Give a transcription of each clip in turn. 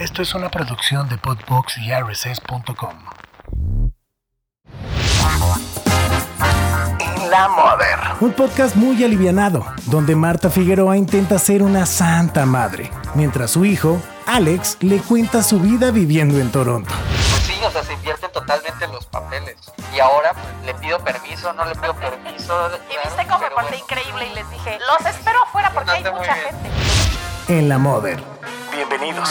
Esto es una producción de Podbox y RSS.com. La Mother. Un podcast muy alivianado, donde Marta Figueroa intenta ser una santa madre, mientras su hijo, Alex, le cuenta su vida viviendo en Toronto. Pues sí, o sea, se invierten totalmente los papeles. Y ahora pues, le pido permiso, no le pido permiso. Y viste cómo me porté increíble y les dije, los espero afuera porque hay mucha gente. En La Mother. Bienvenidos.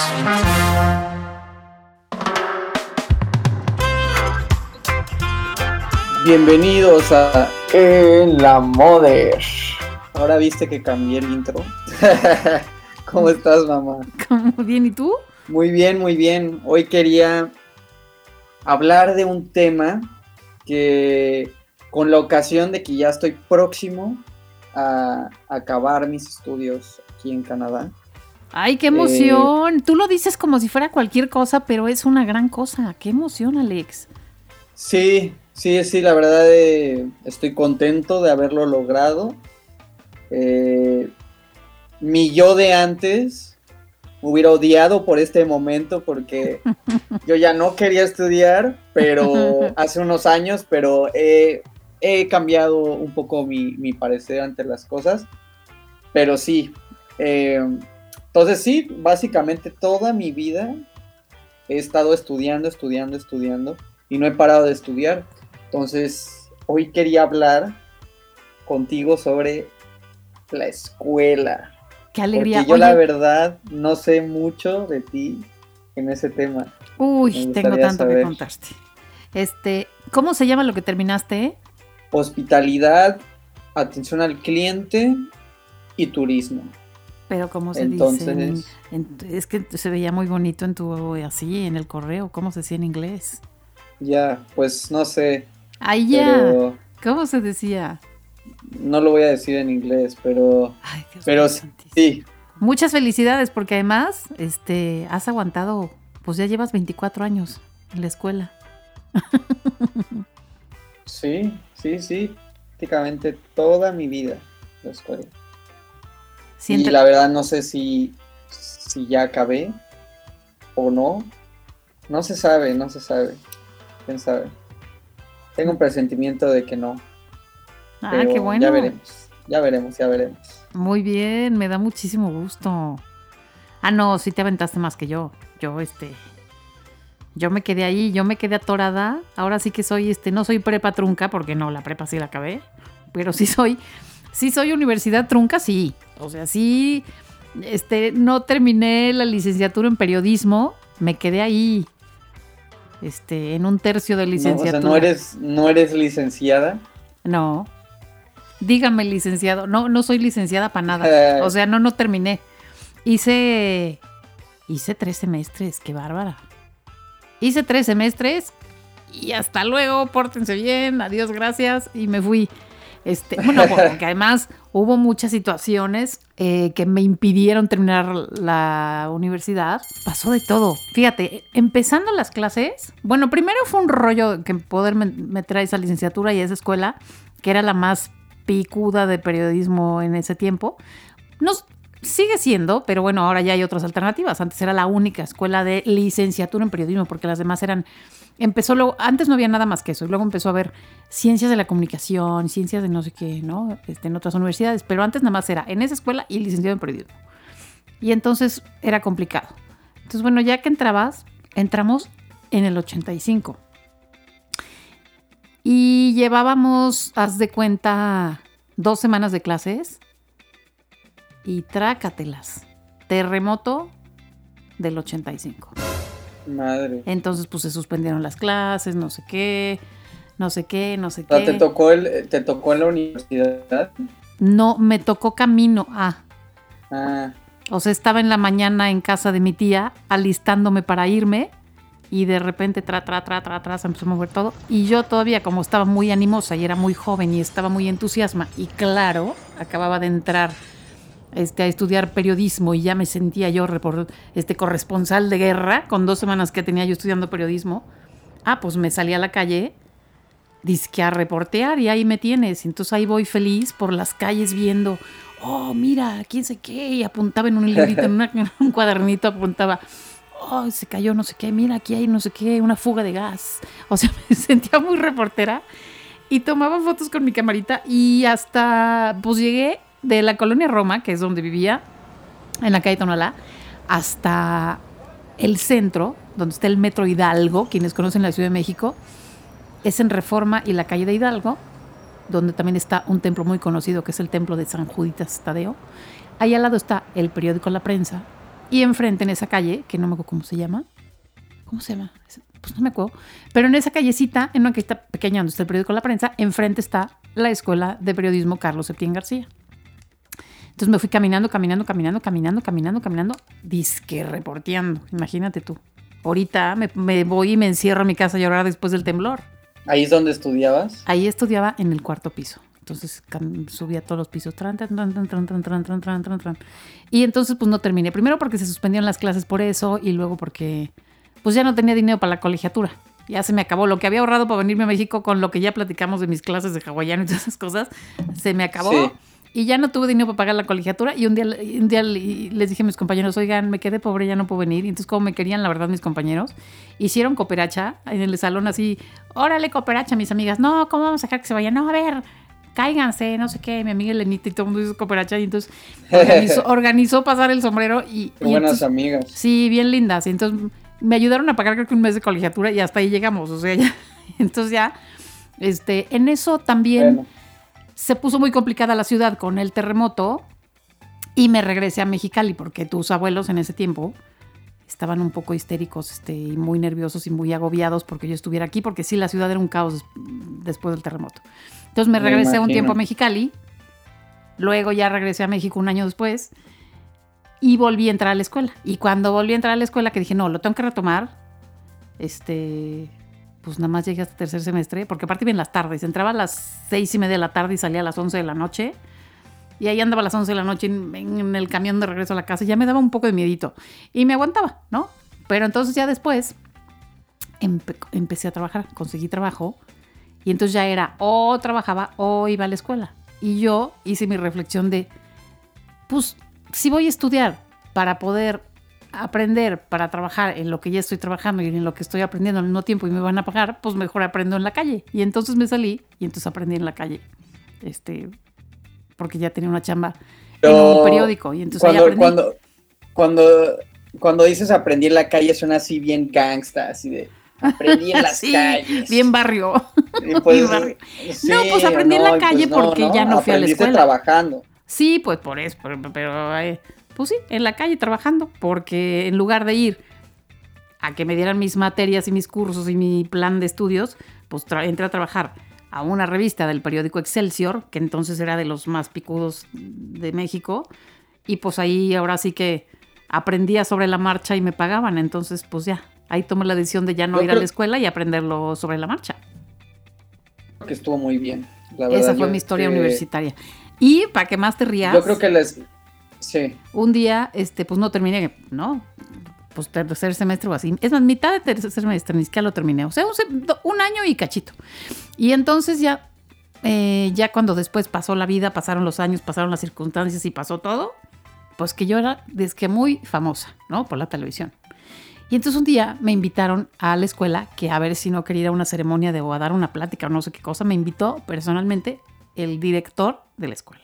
Bienvenidos a En la Mother. Ahora viste que cambié el intro. ¿Cómo estás, mamá? Muy bien, ¿y tú? Muy bien, muy bien. Hoy quería hablar de un tema que con la ocasión de que ya estoy próximo a acabar mis estudios aquí en Canadá. Ay, qué emoción. Tú lo dices como si fuera cualquier cosa, pero es una gran cosa. Qué emoción, Alex. Sí, sí, sí, la verdad eh, estoy contento de haberlo logrado. Eh, mi yo de antes me hubiera odiado por este momento porque yo ya no quería estudiar, pero hace unos años, pero he, he cambiado un poco mi, mi, parecer ante las cosas. Pero sí, eh, entonces sí, básicamente toda mi vida he estado estudiando, estudiando, estudiando y no he parado de estudiar. Entonces hoy quería hablar contigo sobre la escuela. Qué alegría. Porque yo la verdad no sé mucho de ti en ese tema. Uy, tengo tanto que contarte. Este, ¿cómo se llama lo que terminaste? Hospitalidad, atención al cliente y turismo. Pero ¿cómo se dice? es que se veía muy bonito en tu así, en el correo. ¿Cómo se decía en inglés? Ya, pues no sé. Ahí ya. ¿Cómo se decía? No lo voy a decir en inglés, pero. Ay, Dios pero mío, sí. Muchas felicidades, porque además, este, has aguantado, pues ya llevas 24 años en la escuela. sí, sí, sí. Prácticamente toda mi vida en la escuela. Y la verdad no sé si, si ya acabé o no. No se sabe, no se sabe. ¿Quién sabe? Tengo un presentimiento de que no. Ah, qué bueno. Ya veremos, ya veremos, ya veremos. Muy bien, me da muchísimo gusto. Ah, no, sí te aventaste más que yo. Yo, este, yo me quedé ahí, yo me quedé atorada. Ahora sí que soy, este, no soy prepa trunca, porque no, la prepa sí la acabé. Pero sí soy, sí soy universidad trunca, sí. O sea, sí, este, no terminé la licenciatura en periodismo, me quedé ahí, este, en un tercio de licenciatura. No, o sea, ¿no eres, no eres licenciada? No. Dígame, licenciado. No, no soy licenciada para nada. O sea, no, no terminé. Hice, hice tres semestres, qué bárbara. Hice tres semestres y hasta luego, pórtense bien, adiós, gracias, y me fui. Este, bueno, porque además hubo muchas situaciones eh, que me impidieron terminar la universidad. Pasó de todo. Fíjate, empezando las clases, bueno, primero fue un rollo que poder meter a esa licenciatura y a esa escuela, que era la más picuda de periodismo en ese tiempo. Nos, sigue siendo, pero bueno, ahora ya hay otras alternativas. Antes era la única escuela de licenciatura en periodismo, porque las demás eran empezó luego, antes no había nada más que eso, y luego empezó a haber ciencias de la comunicación, ciencias de no sé qué, ¿no? Este, en otras universidades, pero antes nada más era en esa escuela y licenciado en periodismo. Y entonces era complicado. Entonces, bueno, ya que entrabas, entramos en el 85. Y llevábamos, haz de cuenta, dos semanas de clases y trácatelas. Terremoto del 85. Madre. Entonces, pues se suspendieron las clases, no sé qué, no sé qué, no sé qué. ¿Te tocó, el, ¿Te tocó en la universidad? No, me tocó camino a. Ah. O sea, estaba en la mañana en casa de mi tía, alistándome para irme, y de repente, tra, tra, tra, tra, tra, se empezó a mover todo. Y yo todavía, como estaba muy animosa y era muy joven y estaba muy entusiasma, y claro, acababa de entrar este, a estudiar periodismo y ya me sentía yo este, corresponsal de guerra con dos semanas que tenía yo estudiando periodismo. Ah, pues me salí a la calle, disque a reportear y ahí me tienes. Entonces ahí voy feliz por las calles viendo, oh, mira, quién sé qué, y apuntaba en un librito, en, un cuadernito apuntaba, oh, se cayó no sé qué, mira, aquí hay no sé qué, una fuga de gas. O sea, me sentía muy reportera y tomaba fotos con mi camarita y hasta, pues llegué de la colonia Roma, que es donde vivía, en la calle Tonalá, hasta el centro, donde está el Metro Hidalgo, quienes conocen la Ciudad de México, es en Reforma y la calle de Hidalgo, donde también está un templo muy conocido, que es el templo de San Juditas Tadeo. Ahí al lado está el periódico La Prensa, y enfrente en esa calle, que no me acuerdo cómo se llama, ¿cómo se llama? Pues no me acuerdo, pero en esa callecita, en una callita pequeña donde está el periódico La Prensa, enfrente está la Escuela de Periodismo Carlos Septién García. Entonces me fui caminando, caminando, caminando, caminando, caminando, caminando, disque reporteando, imagínate tú. Ahorita me, voy y me encierro en mi casa a llorar después del temblor. ¿Ahí es donde estudiabas? Ahí estudiaba en el cuarto piso. Entonces subía todos los pisos. Tran, tran, tran, y entonces pues no terminé. Primero porque se suspendieron las clases por eso y luego porque pues ya no tenía dinero para la colegiatura. Ya se me acabó lo que había ahorrado para venirme a México con lo que ya platicamos de mis clases de hawaiano y todas esas cosas. Se me acabó y ya no tuve dinero para pagar la colegiatura y un día, un día les dije a mis compañeros, oigan, me quedé pobre, ya no puedo venir. Y entonces como me querían, la verdad, mis compañeros, hicieron cooperacha en el salón así, órale, cooperacha, mis amigas, no, ¿cómo vamos a dejar que se vayan? No, a ver, cáiganse, no sé qué, mi amiga Elenita y todo el mundo hizo cooperacha y entonces organizó, pasar el sombrero y... buenas amigas. Sí, bien lindas. Y entonces me ayudaron a pagar creo que un mes de colegiatura y hasta ahí llegamos, o sea, ya, entonces ya, este, en eso también se puso muy complicada la ciudad con el terremoto y me regresé a Mexicali porque tus abuelos en ese tiempo estaban un poco histéricos este, y muy nerviosos y muy agobiados porque yo estuviera aquí, porque sí, la ciudad era un caos después del terremoto. Entonces me regresé un tiempo a Mexicali, luego ya regresé a México un año después y volví a entrar a la escuela. Y cuando volví a entrar a la escuela, que dije, no, lo tengo que retomar, este, pues nada más llegué hasta tercer semestre, porque aparte bien las tardes, entraba a las seis y media de la tarde y salía a las once de la noche. Y ahí andaba a las once de la noche en, el camión de regreso a la casa. Ya me daba un poco de miedito. Y me aguantaba, ¿no? Pero entonces ya después empecé a trabajar, conseguí trabajo. Y entonces ya era o trabajaba o iba a la escuela. Y yo hice mi reflexión de, pues si voy a estudiar para poder aprender para trabajar en lo que ya estoy trabajando y en lo que estoy aprendiendo al mismo tiempo y me van a pagar, pues mejor aprendo en la calle. Y entonces me salí y entonces aprendí en la calle. Este, porque ya tenía una chamba en un periódico y entonces cuando, cuando cuando cuando dices aprendí en la calle suena así bien gangsta, así de aprendí en las calles. Bien barrio. Pues, no, pues aprendí en la pues calle porque ya no fui a la escuela. trabajando. Sí, pues por eso, pero, pero eh, pues sí, en la calle trabajando, porque en lugar de ir a que me dieran mis materias y mis cursos y mi plan de estudios, pues entré a trabajar a una revista del periódico Excelsior, que entonces era de los más picudos de México, y pues ahí ahora sí que aprendía sobre la marcha y me pagaban, entonces pues ya, ahí tomé la decisión de ya no ir a la escuela y aprenderlo sobre la marcha. Que estuvo muy bien. La Esa fue mi historia universitaria. Y para que más te rías. Yo creo que les, Un día, este, pues no terminé, ¿no? Pues tercer semestre o así. Es más, mitad de tercer semestre, ni siquiera lo terminé. O sea, un, año y cachito. Y entonces ya, eh, ya cuando después pasó la vida, pasaron los años, pasaron las circunstancias y pasó todo, pues que yo era, desde que muy famosa, ¿no? Por la televisión. Y entonces un día me invitaron a la escuela que a ver si no quería una ceremonia de o a dar una plática o no sé qué cosa. Me invitó personalmente el director de la escuela.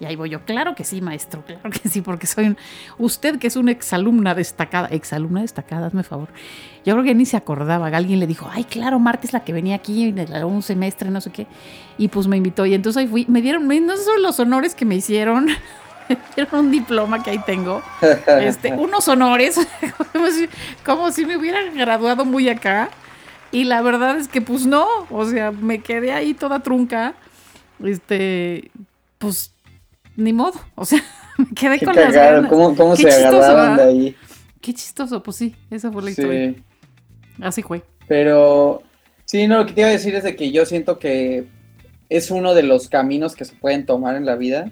Y ahí voy yo, claro que sí, maestro, claro que sí, porque soy un... Usted que es una exalumna destacada, exalumna destacada, hazme favor. Yo creo que ni se acordaba, alguien le dijo, ay, claro, Marta es la que venía aquí un semestre, no sé qué. Y pues me invitó y entonces ahí fui, me dieron, no sé son los honores que me hicieron, me dieron un diploma que ahí tengo, este, unos honores, como si, me hubieran graduado muy acá. Y la verdad es que pues no, o sea, me quedé ahí toda trunca. Este, pues ni modo. O sea, me quedé con las ganas. ¿Cómo, cómo se agarraron de ahí? Qué chistoso, pues sí, esa fue la historia. Así fue. Pero, sí, no, lo que te iba a decir es de que yo siento que es uno de los caminos que se pueden tomar en la vida.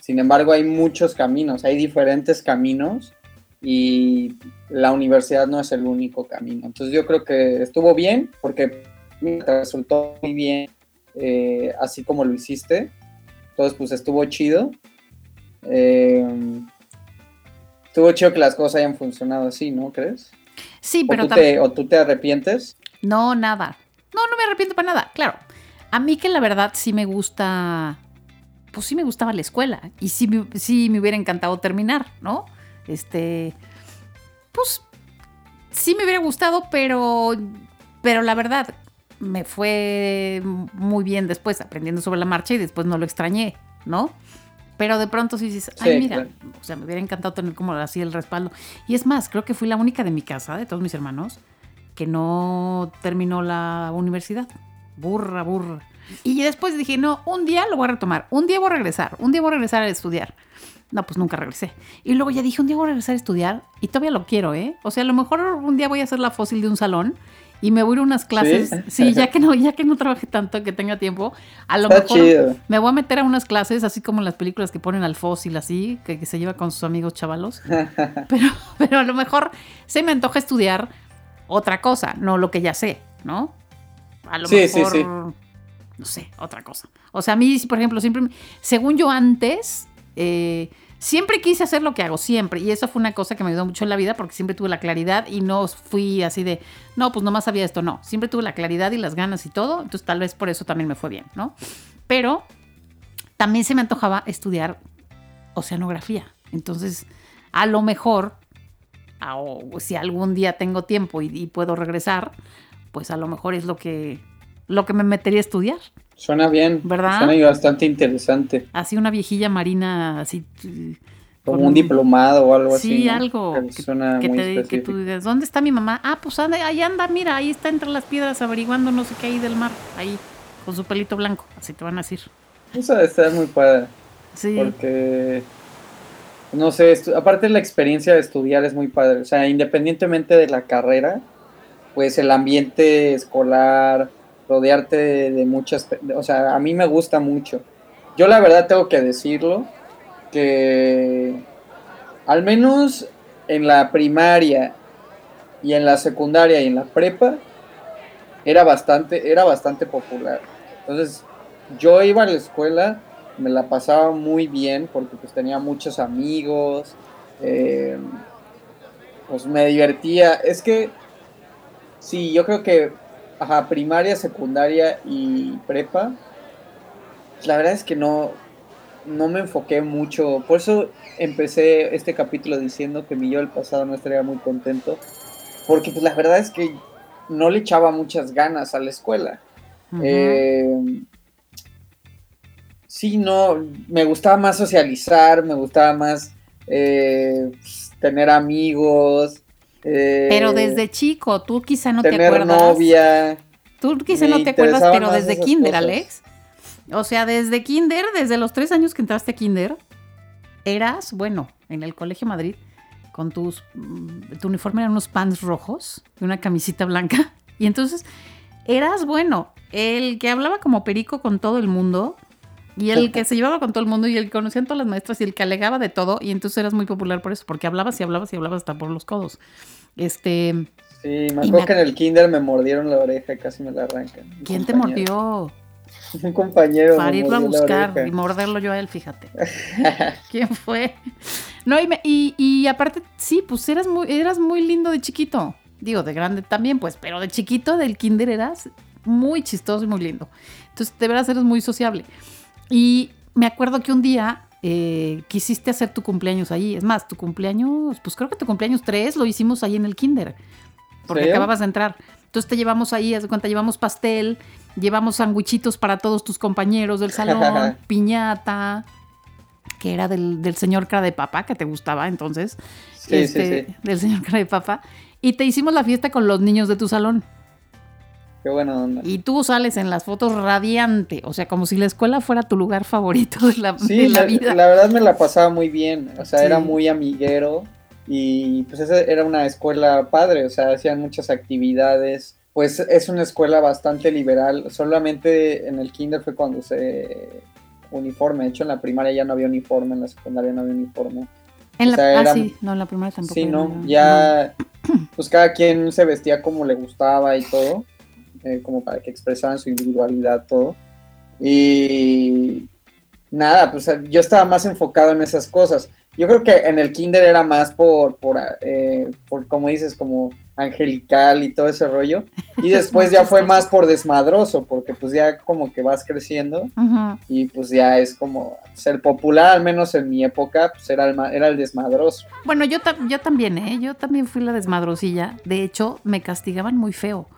Sin embargo, hay muchos caminos, hay diferentes caminos y la universidad no es el único camino. Entonces yo creo que estuvo bien porque resultó muy bien eh, así como lo hiciste. Entonces pues estuvo chido. Eh, estuvo chido que las cosas hayan funcionado así, ¿no crees? Sí, pero ¿O tú, te, ¿O tú te arrepientes? No, nada. No, no me arrepiento para nada, claro. A mí que la verdad sí me gusta, pues sí me gustaba la escuela y sí, sí me hubiera encantado terminar, ¿no? Este, pues sí me hubiera gustado, pero, pero la verdad me fue muy bien después aprendiendo sobre la marcha y después no lo extrañé, ¿no? Pero de pronto sí dices, ay, mira, o sea, me hubiera encantado tener como así el respaldo. Y es más, creo que fui la única de mi casa, de todos mis hermanos, que no terminó la universidad. Burra, burra. Y después dije, no, un día lo voy a retomar, un día voy a regresar, un día voy a regresar a estudiar. No, pues nunca regresé. Y luego ya dije, un día voy a regresar a estudiar y todavía lo quiero, ¿eh? O sea, a lo mejor un día voy a hacer la fósil de un salón y me voy a ir a unas clases. ¿Sí? ya que no, ya que no trabaje tanto, que tenga tiempo, a lo mejor me voy a meter a unas clases, así como en las películas que ponen al fósil, así, que, se lleva con sus amigos chavalos. pero, pero a lo mejor se me antoja estudiar otra cosa, no lo que ya sé, ¿no? A lo mejor. No sé, otra cosa. O sea, a mí, por ejemplo, siempre, según yo antes, eh, siempre quise hacer lo que hago, siempre. Y eso fue una cosa que me ayudó mucho en la vida porque siempre tuve la claridad y no fui así de, no, pues nomás sabía esto, no. Siempre tuve la claridad y las ganas y todo. Entonces tal vez por eso también me fue bien, ¿no? Pero también se me antojaba estudiar oceanografía. Entonces, a lo mejor, o si algún día tengo tiempo y, puedo regresar, pues a lo mejor es lo que, lo que me metería a estudiar. Suena bien. ¿Verdad? Suena bastante interesante. Así una viejilla marina, así. Como un diplomado o algo así. Sí, algo. Que, suena muy que tú digas, ¿dónde está mi mamá? Ah, pues anda, ahí anda, mira, ahí está entre las piedras averiguando no sé qué hay del mar. Ahí, con su pelito blanco. Así te van a decir. Eso está muy padre. Sí. Porque. No sé, aparte la experiencia de estudiar es muy padre. O sea, independientemente de la carrera, pues el ambiente escolar, rodearte de, muchas, o sea, a mí me gusta mucho. Yo la verdad tengo que decirlo, que al menos en la primaria y en la secundaria y en la prepa era bastante, era bastante popular. Entonces, yo iba a la escuela, me la pasaba muy bien porque pues tenía muchos amigos, eh, pues me divertía. Es que, sí, yo creo que ajá, primaria, secundaria y prepa, la verdad es que no, no me enfoqué mucho. Por eso empecé este capítulo diciendo que mi yo del pasado no estaría muy contento. Porque pues la verdad es que no le echaba muchas ganas a la escuela. Eh, sí, no, me gustaba más socializar, me gustaba más eh, pues, tener amigos, pero eh, desde chico, tú quizá no te acuerdas. novia. Tú quizá no te acuerdas, pero desde kinder, Alex. O sea, desde kinder, desde los tres años que entraste a kinder, eras, bueno, en el Colegio Madrid, con tus, mm, tu uniforme eran unos pants rojos y una camisita blanca. Y entonces eras, bueno, el que hablaba como perico con todo el mundo, y el que se llevaba con todo el mundo y el que conocía a todas las maestras y el que alegaba de todo. Y entonces eras muy popular por eso, porque hablabas y hablabas y hablabas hasta por los codos. Este. Sí, me acuerdo que en el kinder me mordieron la oreja y casi me la arrancan. ¿Quién te mordió? Un compañero. Para irlo a buscar y morderlo yo a él, fíjate. ¿Quién fue? No, y, y, y, aparte, sí, pues eras muy, eras muy lindo de chiquito. Digo, de grande también, pues, pero de chiquito del kinder eras muy chistoso y muy lindo. Entonces, de veras eres muy sociable. Y me acuerdo que un día eh, quisiste hacer tu cumpleaños ahí. Es más, tu cumpleaños, pues creo que tu cumpleaños 3 lo hicimos ahí en el kinder, porque acababas de entrar. Entonces te llevamos ahí, haz de cuenta, llevamos pastel, llevamos sandwichitos para todos tus compañeros del salón, piñata, que era del, señor cara de papa, que te gustaba entonces, este, del señor cara de papa, y te hicimos la fiesta con los niños de tu salón. Qué buena onda. Y tú sales en las fotos radiante, o sea, como si la escuela fuera tu lugar favorito de la, la, vida. La verdad me la pasaba muy bien, o sea, era muy amiguero y pues esa era una escuela padre, o sea, hacían muchas actividades. Pues es una escuela bastante liberal, solamente en el kinder fue cuando se uniforme, de hecho en la primaria ya no había uniforme, en la secundaria no había uniforme. En la, ah, sí, no, en la primaria tampoco. Sí, no, ya, pues cada quien se vestía como le gustaba y todo. Eh, como para que expresaran su individualidad, todo. Y nada, pues yo estaba más enfocado en esas cosas. yo creo que en el kinder era más por, por, eh, por como dices, como angelical y todo ese rollo. Y después ya fue más por desmadroso, porque pues ya como que vas creciendo y pues ya es como ser popular, al menos en mi época, pues era el, era el desmadroso. Bueno, yo, yo también, ¿eh? Yo también fui la desmadrosilla. De hecho, me castigaban muy feo.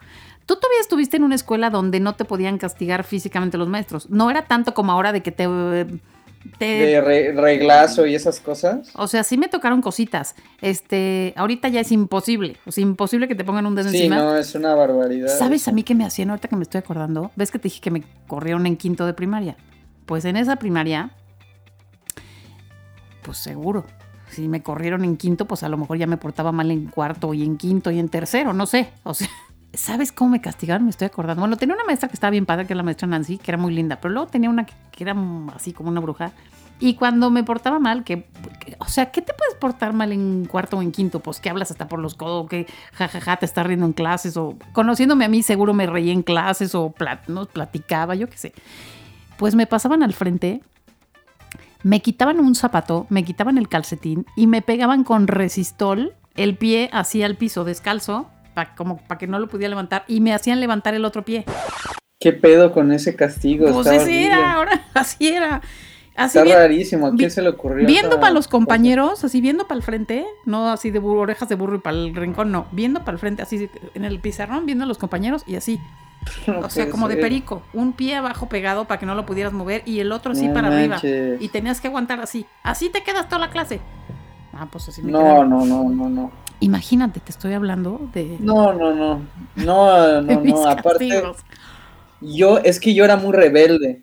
Tú todavía estuviste en una escuela donde no te podían castigar físicamente los maestros. No era tanto como ahora de que te de reglazo y esas cosas. O sea, sí me tocaron cositas. Este, ahorita ya es imposible. O sea, imposible que te pongan un dedo sí, encima. Sí, no, es una barbaridad. ¿Sabes a mí qué me hacían ahorita que me estoy acordando? ¿Ves que te dije que me corrieron en quinto de primaria? Pues en esa primaria, pues seguro. Si me corrieron en quinto, pues a lo mejor ya me portaba mal en cuarto y en quinto y en tercero, no sé. O sea, ¿Sabes cómo me castigaron? Me estoy acordando. Bueno, tenía una maestra que estaba bien padre, que era la maestra Nancy, que era muy linda, pero luego tenía una que, era así como una bruja. Y cuando me portaba mal, que, o sea, ¿qué te puedes portar mal en cuarto o en quinto? Pues que hablas hasta por los codos, que jajaja te estás riendo en clases, o conociéndome a mí seguro me reí en clases, o no, platicaba, yo qué sé. Pues me pasaban al frente, me quitaban un zapato, me quitaban el calcetín y me pegaban con resistol el pie así al piso descalzo como para que no lo pudiera levantar y me hacían levantar el otro pie. ¿Qué pedo con ese castigo? Pues así era, ahora así era. Así Está rarísimo, ¿a quién se le ocurrió? Viendo para los compañeros, así viendo para el frente, no así de orejas de burro y para el rincón, no, viendo para el frente, así en el pizarrón, viendo a los compañeros y así. o sea, como de perico, un pie abajo pegado para que no lo pudieras mover y el otro así para arriba. Y tenías que aguantar así. Así te quedas toda la clase. Ah, pues así me No, no, no, no, no. Imagínate, te estoy hablando de. No, no, no. No, no, no. Aparte, yo, es que yo era muy rebelde,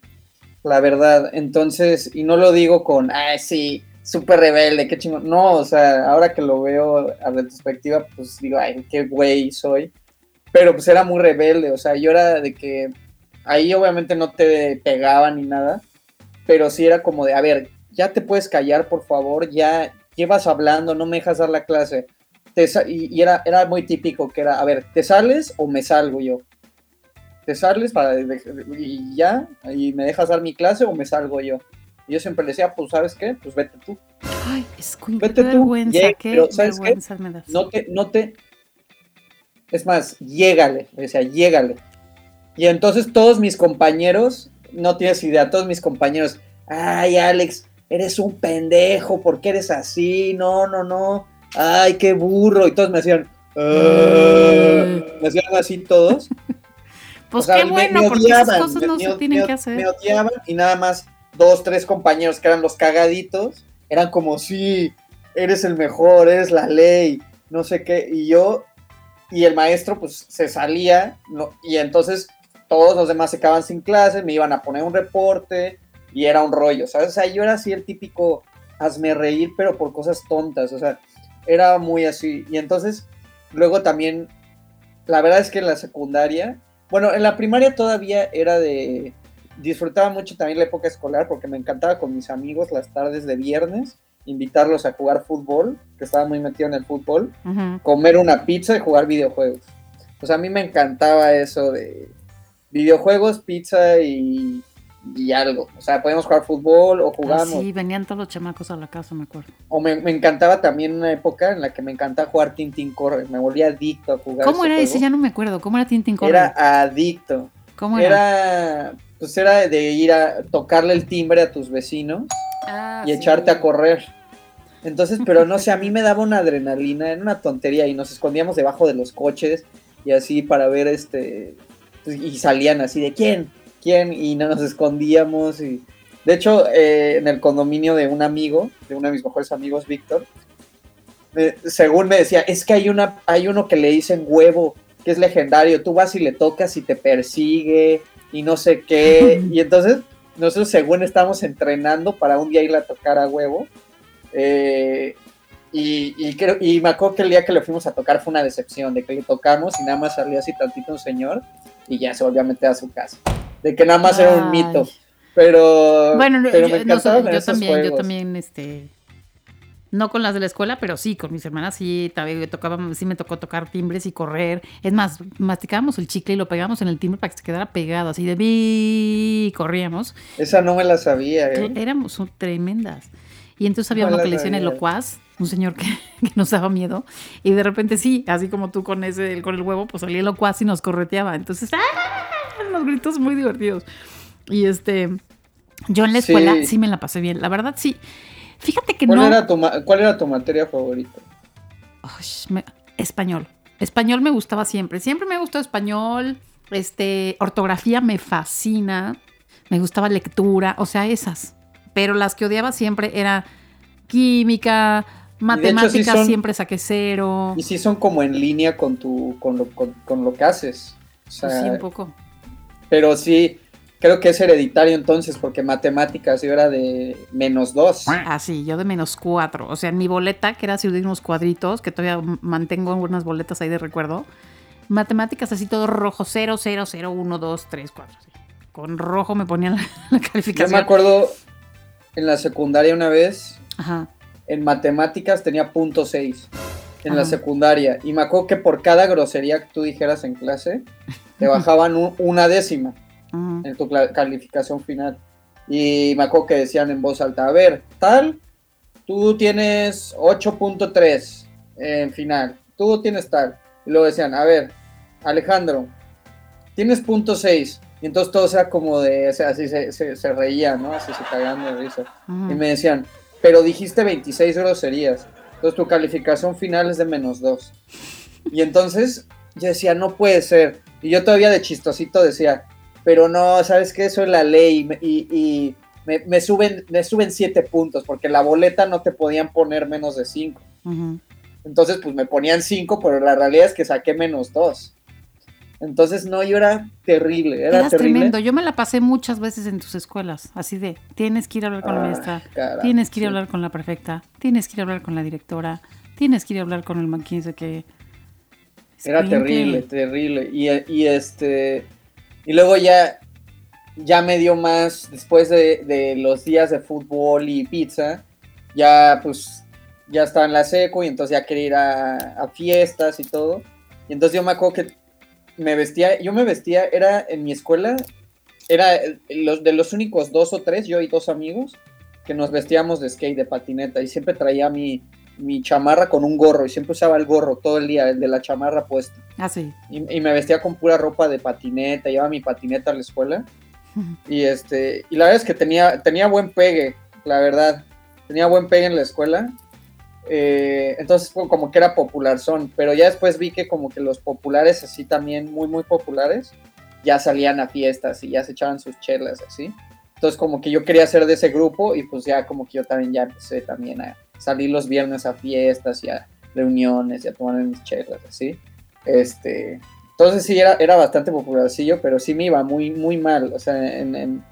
la verdad. Entonces, y no lo digo con, ah, sí, súper rebelde, qué chingón. No, o sea, ahora que lo veo a retrospectiva, pues digo, ay, qué güey soy. Pero pues era muy rebelde, o sea, yo era de que ahí obviamente no te pegaban ni nada, pero sí era como de, a ver, ya te puedes callar, por favor, ya llevas hablando, no me dejas dar la clase y, era, era muy típico que era, a ver, ¿te sales o me salgo yo? ¿Te sales para, y ya? ¿Y me dejas dar mi clase o me salgo yo? Y yo siempre le decía, pues, ¿sabes qué? Pues vete tú. Ay, es vete tú. Vergüenza, qué vergüenza me das. No te, no te, es más, llégale, o sea, llégale. Y entonces todos mis compañeros, no tienes idea, todos mis compañeros, ay, Alex, eres un pendejo, ¿por qué eres así? No, no, no ay, qué burro, y todos me hacían, ah", me hacían así todos. Pues qué bueno, porque esas cosas no se tienen que hacer. Me odiaban y nada más dos, tres compañeros que eran los cagaditos, eran como, sí, eres el mejor, eres la ley, no sé qué, y yo, y el maestro pues se salía, no, y entonces todos los demás se quedaban sin clase, me iban a poner un reporte, y era un rollo, ¿sabes? O sea, yo era así el típico hazme reír, pero por cosas tontas, o sea, era muy así. Y entonces, luego también, la verdad es que en la secundaria, bueno, en la primaria todavía era de, disfrutaba mucho también la época escolar porque me encantaba con mis amigos las tardes de viernes, invitarlos a jugar fútbol, que estaba muy metido en el fútbol, comer una pizza y jugar videojuegos. Sea, a mí me encantaba eso de videojuegos, pizza y y algo. O sea, podíamos jugar fútbol o jugamos. sí, venían todos los chamacos a la casa, me acuerdo. O me, encantaba también una época en la que me encantaba jugar Tintin Corre. Me volvía adicto a jugar. ¿Cómo era ese? Ya no me acuerdo. ¿Cómo era Tintin Corre? Era adicto. ¿Cómo era? Era, pues era de ir a tocarle el timbre a tus vecinos ah, y echarte a correr. Entonces, pero no sé, a mí me daba una adrenalina, era una tontería y nos escondíamos debajo de los coches y así para ver este pues, y salían así de quién y no nos escondíamos. Y... De hecho, eh, en el condominio de un amigo, de uno de mis mejores amigos, Víctor, según me decía, es que hay, una, hay uno que le dicen huevo, que es legendario, tú vas y le tocas y te persigue y no sé qué. y entonces nosotros según estamos entrenando para un día ir a tocar a huevo. Eh, y, y, creo, y me acuerdo que el día que le fuimos a tocar fue una decepción, de que le tocamos y nada más salió así tantito un señor y ya se volvió a meter a su casa de que nada más era un mito. Pero, bueno, pero me yo, yo también, yo también, este, no con las de la escuela, pero sí, con mis hermanas sí, también tocaba, sí me tocó tocar timbres y correr. Es más, masticábamos el chicle y lo pegábamos en el timbre para que se quedara pegado, así de vi, corríamos. Esa no me la sabía. ¿eh? Éramos tremendas. Y entonces había uno que le decían el locuaz, un señor que, nos daba miedo. Y de repente sí, así como tú con ese, con el huevo, pues salía el locuaz y nos correteaba. Entonces, ¡ah! Los gritos muy divertidos. Y este, yo en la escuela sí, me la pasé bien. La verdad sí. Fíjate que ¿Cuál no. Era tu, ¿Cuál era tu materia favorita? español. Español me gustaba siempre. Siempre me gustó español. Este, ortografía me fascina. Me gustaba lectura. O sea, esas. Pero las que odiaba siempre era química, matemáticas, siempre saqué cero. Y sí son como en línea con tu, con lo, con, lo que haces. sí, un poco. Pero sí, creo que es hereditario entonces, porque matemáticas yo era de menos dos. Ah, sí, yo de menos cuatro. O sea, en mi boleta, que era así de unos cuadritos, que todavía mantengo algunas boletas ahí de recuerdo. Matemáticas así todo rojo, 0, 0, 0, 1, 2, 3, 4. Con rojo me ponían la, calificación. Yo me acuerdo en la secundaria una vez, Ajá. en matemáticas tenía punto 6 en la secundaria. Y me acuerdo que por cada grosería que tú dijeras en clase, te bajaban una décima en tu calificación final. Y me acuerdo que decían en voz alta, a ver, tal, tú tienes 8.3 en final, tú tienes tal. Y luego decían, a ver, Alejandro, tienes punto 6. Y entonces todo era como de, o sea, así se, se, reían, ¿no? Así se cagaban de risa. Y me decían, pero dijiste 26 groserías. Entonces tu calificación final es de menos 2. Y entonces yo decía, no puede ser. Y yo todavía de chistosito decía, pero no, ¿sabes qué? Eso es la ley. Y, me, suben, me suben 7 puntos, porque la boleta no te podían poner menos de 5. Entonces, pues me ponían 5, pero la realidad es que saqué menos 2. Entonces, no, yo era terrible. Era Eras tremendo. Yo me la pasé muchas veces en tus escuelas, así de, tienes que ir a hablar con la maestra, tienes que ir a hablar con la perfecta, tienes que ir a hablar con la directora, tienes que ir a hablar con el manquín que... Era terrible, terrible. Y, y, este... Y luego ya, ya me dio más, después de, de los días de fútbol y pizza, ya pues ya estaba en la seco y entonces ya quería ir a, a fiestas y todo. Y entonces yo me acuerdo que me vestía, yo me vestía, era en mi escuela, era los, de los únicos dos o tres, yo y dos amigos, que nos vestíamos de skate, de patineta, y siempre traía mi, mi chamarra con un gorro, y siempre usaba el gorro todo el día, el de la chamarra puesto. Ah, sí. Y, me vestía con pura ropa de patineta, llevaba mi patineta a la escuela. y este, y la verdad es que tenía, tenía buen pegue, la verdad. Tenía buen pegue en la escuela. Eh, entonces como que era popular son, pero ya después vi que como que los populares así también muy muy populares ya salían a fiestas y ya se echaban sus chelas así. Entonces como que yo quería ser de ese grupo y pues ya como que yo también ya empecé también a salir los viernes a fiestas y a reuniones y a tomar mis chelas así. Este, entonces sí era, era bastante popularcillo, pero sí me iba muy muy mal, o sea, en, en,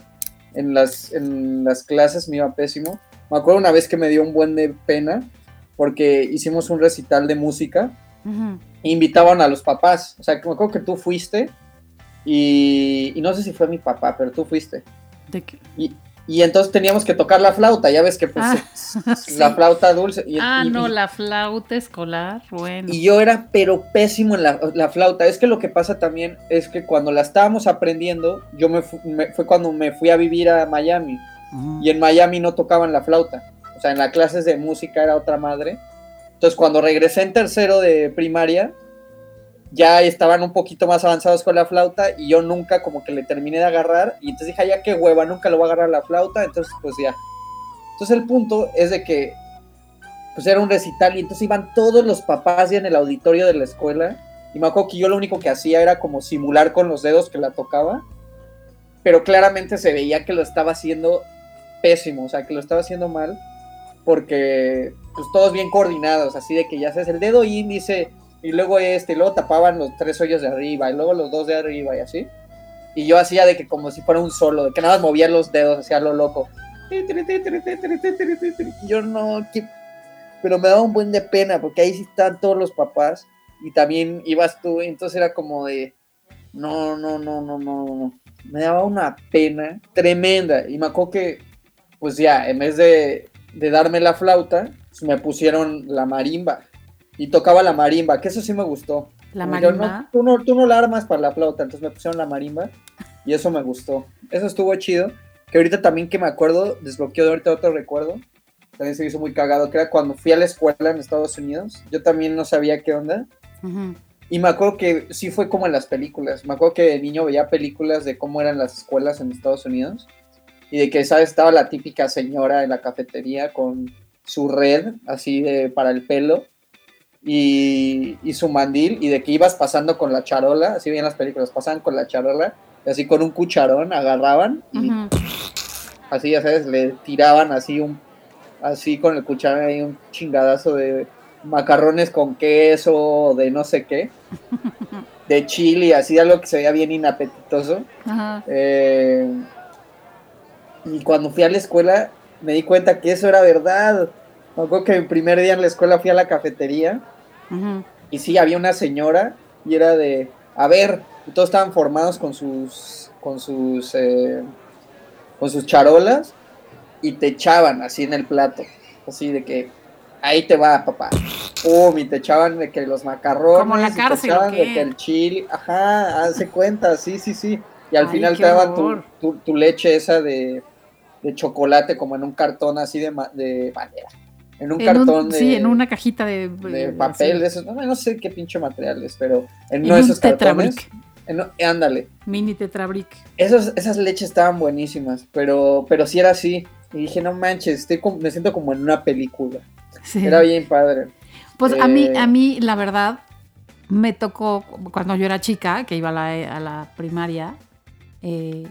en las, en las clases me iba pésimo. Me acuerdo una vez que me dio un buen de pena porque hicimos un recital de música. e invitaban a los papás. O sea, me acuerdo que tú fuiste y, no sé si fue mi papá, pero tú fuiste. ¿De qué? Y, entonces teníamos que tocar la flauta, ya ves que pues ah, la flauta dulce. ah, no, la flauta escolar, bueno. Y yo era pero pésimo en la, flauta. Es que lo que pasa también es que cuando la estábamos aprendiendo, yo me, fue cuando me fui a vivir a Miami. Y en Miami no tocaban la flauta o sea, en las clases de música era otra madre. Entonces, cuando regresé en tercero de primaria, ya estaban un poquito más avanzados con la flauta y yo nunca como que le terminé de agarrar y entonces dije, ya qué hueva, nunca lo voy a agarrar la flauta, entonces pues ya. Entonces el punto es de que pues era un recital y entonces iban todos los papás ya en el auditorio de la escuela y me acuerdo que yo lo único que hacía era como simular con los dedos que la tocaba, pero claramente se veía que lo estaba haciendo pésimo, o sea, que lo estaba haciendo mal porque pues todos bien coordinados, así de que ya haces el dedo índice y luego este, y luego tapaban los tres hoyos de arriba y luego los dos de arriba y así. Y yo hacía de que como si fuera un solo, de que nada más movía los dedos, hacía lo loco. Y yo no, pero me daba un buen de pena porque ahí sí están todos los papás y también ibas tú, entonces era como de, no, no, no, no, no, me daba una pena tremenda y me acuerdo que, pues ya, en vez de de darme la flauta, me pusieron la marimba. Y tocaba la marimba, que eso sí me gustó. ¿La marimba? tú, no, tú no la armas para la flauta, entonces me pusieron la marimba y eso me gustó. Eso estuvo chido. Que ahorita también que me acuerdo, desbloqueó de ahorita otro recuerdo. también se me hizo muy cagado, que era cuando fui a la escuela en Estados Unidos. Yo también no sabía qué onda. Y me acuerdo que sí fue como en las películas. Me acuerdo que de niño veía películas de cómo eran las escuelas en Estados Unidos. Y de que, ¿sabes? Estaba la típica señora en la cafetería con su red así de para el pelo y, su mandil y de que ibas pasando con la charola, así bien las películas, pasaban con la charola y así con un cucharón agarraban y así ya sabes, le tiraban así un así con el cucharón ahí un chingadazo de macarrones con queso de no sé qué, de chile, así algo que se veía bien inapetitoso. Eh, y cuando fui a la escuela me di cuenta que eso era verdad. Me acuerdo que mi primer día en la escuela fui a la cafetería y sí, había una señora y era de, a ver, todos estaban formados con sus, con sus, eh, con sus charolas y te echaban así en el plato, así de que ahí te va, papá. Pum, y te echaban de que los macarrones. Como la cárcel. te de que el chile, ajá, hace cuenta, sí, sí, sí. Y al final te daban tu, leche esa de, de, chocolate como en un cartón así de, de madera. En un cartón de. Sí, en una cajita de. De papel, de esos. No, sé qué pinche material es, pero en, uno de esos cartones. ándale. Mini tetrabric. Esos, esas leches estaban buenísimas, pero, pero sí era así. Y dije, no manches, estoy me siento como en una película. Era bien padre. Pues a mí, eh, a mí, la verdad, me tocó cuando yo era chica, que iba a la, a la primaria, eh,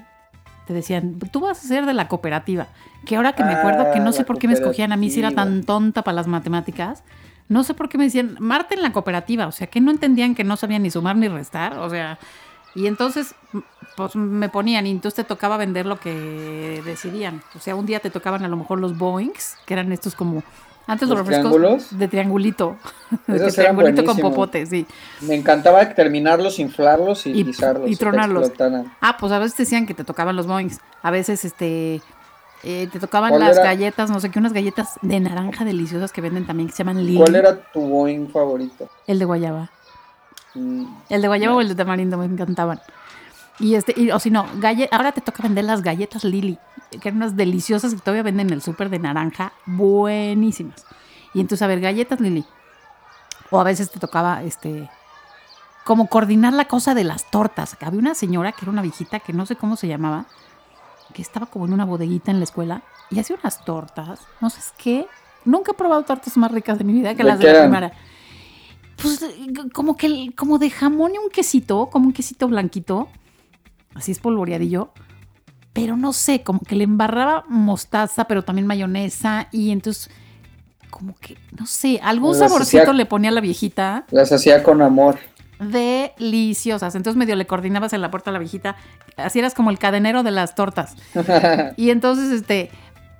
te decían, tú vas a ser de la cooperativa. Que ahora que me acuerdo que no ah, sé por qué me escogían a mí si era tan tonta para las matemáticas. No sé por qué me decían, Marta en la cooperativa. O sea, que no entendían que no sabían ni sumar ni restar. O sea, y entonces, pues me ponían y entonces te tocaba vender lo que decidían. O sea, un día te tocaban a lo mejor los Boeings, que eran estos como antes los, refrescos de triangulito. de triangulito con popote, sí. Me encantaba terminarlos, inflarlos y, y pisarlos. Y tronarlos. Ah, pues a veces decían que te tocaban los boings. A veces este eh, te tocaban las galletas, no sé qué, unas galletas de naranja deliciosas que venden también que se llaman Lili. ¿Cuál era tu boing favorito? El de guayaba. Mm, el de guayaba o el de tamarindo me encantaban. Y este, y, o si no, ahora te toca vender las galletas Lili que eran unas deliciosas que todavía venden en el súper de naranja, buenísimas. Y entonces, a ver, galletas Lili. O a veces te tocaba, este, como coordinar la cosa de las tortas. Había una señora que era una viejita que no sé cómo se llamaba, que estaba como en una bodeguita en la escuela y hacía unas tortas, no sé qué. Nunca he probado tortas más ricas de mi vida que las de la primera. Pues como que como de jamón y un quesito, como un quesito blanquito, así es polvoreadillo pero no sé, como que le embarraba mostaza, pero también mayonesa y entonces como que, no sé, algún saborcito le ponía a la viejita. Las hacía con amor. Deliciosas. Entonces medio le coordinabas en la puerta a la viejita. Así eras como el cadenero de las tortas. y entonces, este,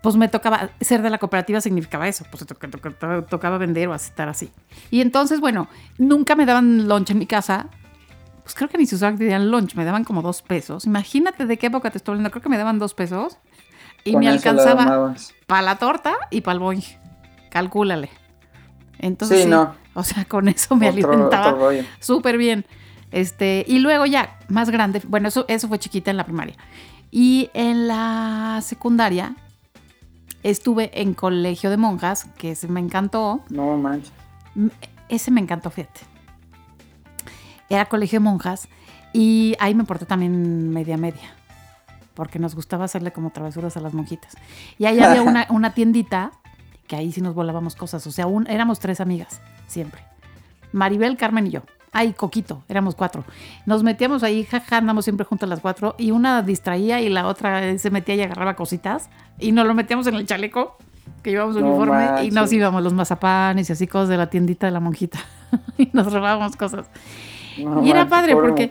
pues me tocaba, ser de la cooperativa significaba eso, pues tocaba, tocaba vender o estar así. Y entonces, bueno, nunca me daban lunch en mi casa, pues creo que ni se usaba que dieran lunch, me daban como dos pesos. Imagínate de qué época te estoy hablando, creo que me daban dos pesos y me alcanzaba para la torta y para el boing. Calcúlale. Entonces, sí, no. o sea, con eso me alimentaba súper bien. Este, y luego ya, más grande, bueno, eso, eso fue chiquita en la primaria. Y en la secundaria estuve en colegio de monjas, que ese me encantó. No manches. Ese me encantó, fíjate era colegio de monjas y ahí me porté también media media, porque nos gustaba hacerle como travesuras a las monjitas. Y ahí había una, tiendita que ahí sí nos volábamos cosas, o sea, éramos tres amigas, siempre. Maribel, Carmen y yo. Ay, Coquito, éramos cuatro. Nos metíamos ahí, jaja, andamos siempre juntas las cuatro, y una distraía y la otra se metía y agarraba cositas, y nos lo metíamos en el chaleco que llevábamos uniforme, y nos íbamos los mazapanes y así cosas de la tiendita de la monjita, y nos robábamos cosas y era padre porque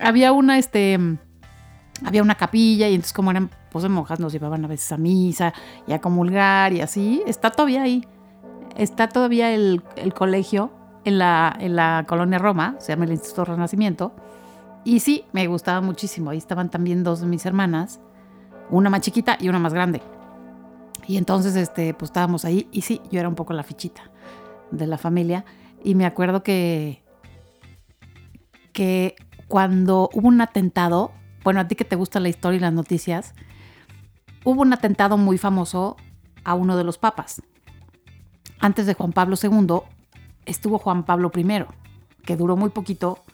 había una, este, había una capilla y entonces como eran pues de monjas nos llevaban a veces a misa y a comulgar y así. Está todavía ahí. Está todavía el, colegio en la, en la colonia Roma, se llama el Instituto Renacimiento. Y sí, me gustaba muchísimo. Ahí estaban también dos de mis hermanas, una más chiquita y una más grande. Y entonces, este, pues estábamos ahí. Y sí, yo era un poco la fichita de la familia. Y me acuerdo que que cuando hubo un atentado, bueno, a ti que te gusta la historia y las noticias, hubo un atentado muy famoso a uno de los papas. Antes de Juan Pablo II estuvo Juan Pablo I, que duró muy poquito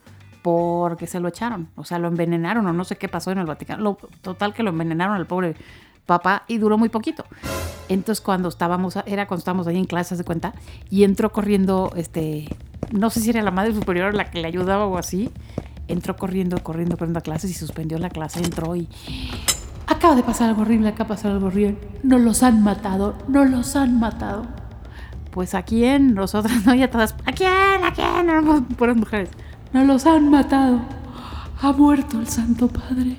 porque se lo echaron, o sea, lo envenenaron o no sé qué pasó en el Vaticano. Lo, total que lo envenenaron al pobre papa y duró muy poquito. Entonces cuando estábamos, era cuando estábamos ahí en clases de cuenta, y entró corriendo, este, no sé si era la madre superior la que le ayudaba o así, entró corriendo, corriendo, corriendo a clases y suspendió la clase, entró y acaba de pasar algo horrible, acaba de pasar algo horrible, no los han matado, no los han matado. Pues a quién, nosotras no, ya todas, ¿a quién? ¿A quién? Puras mujeres. No los han matado. Ha muerto el Santo Padre.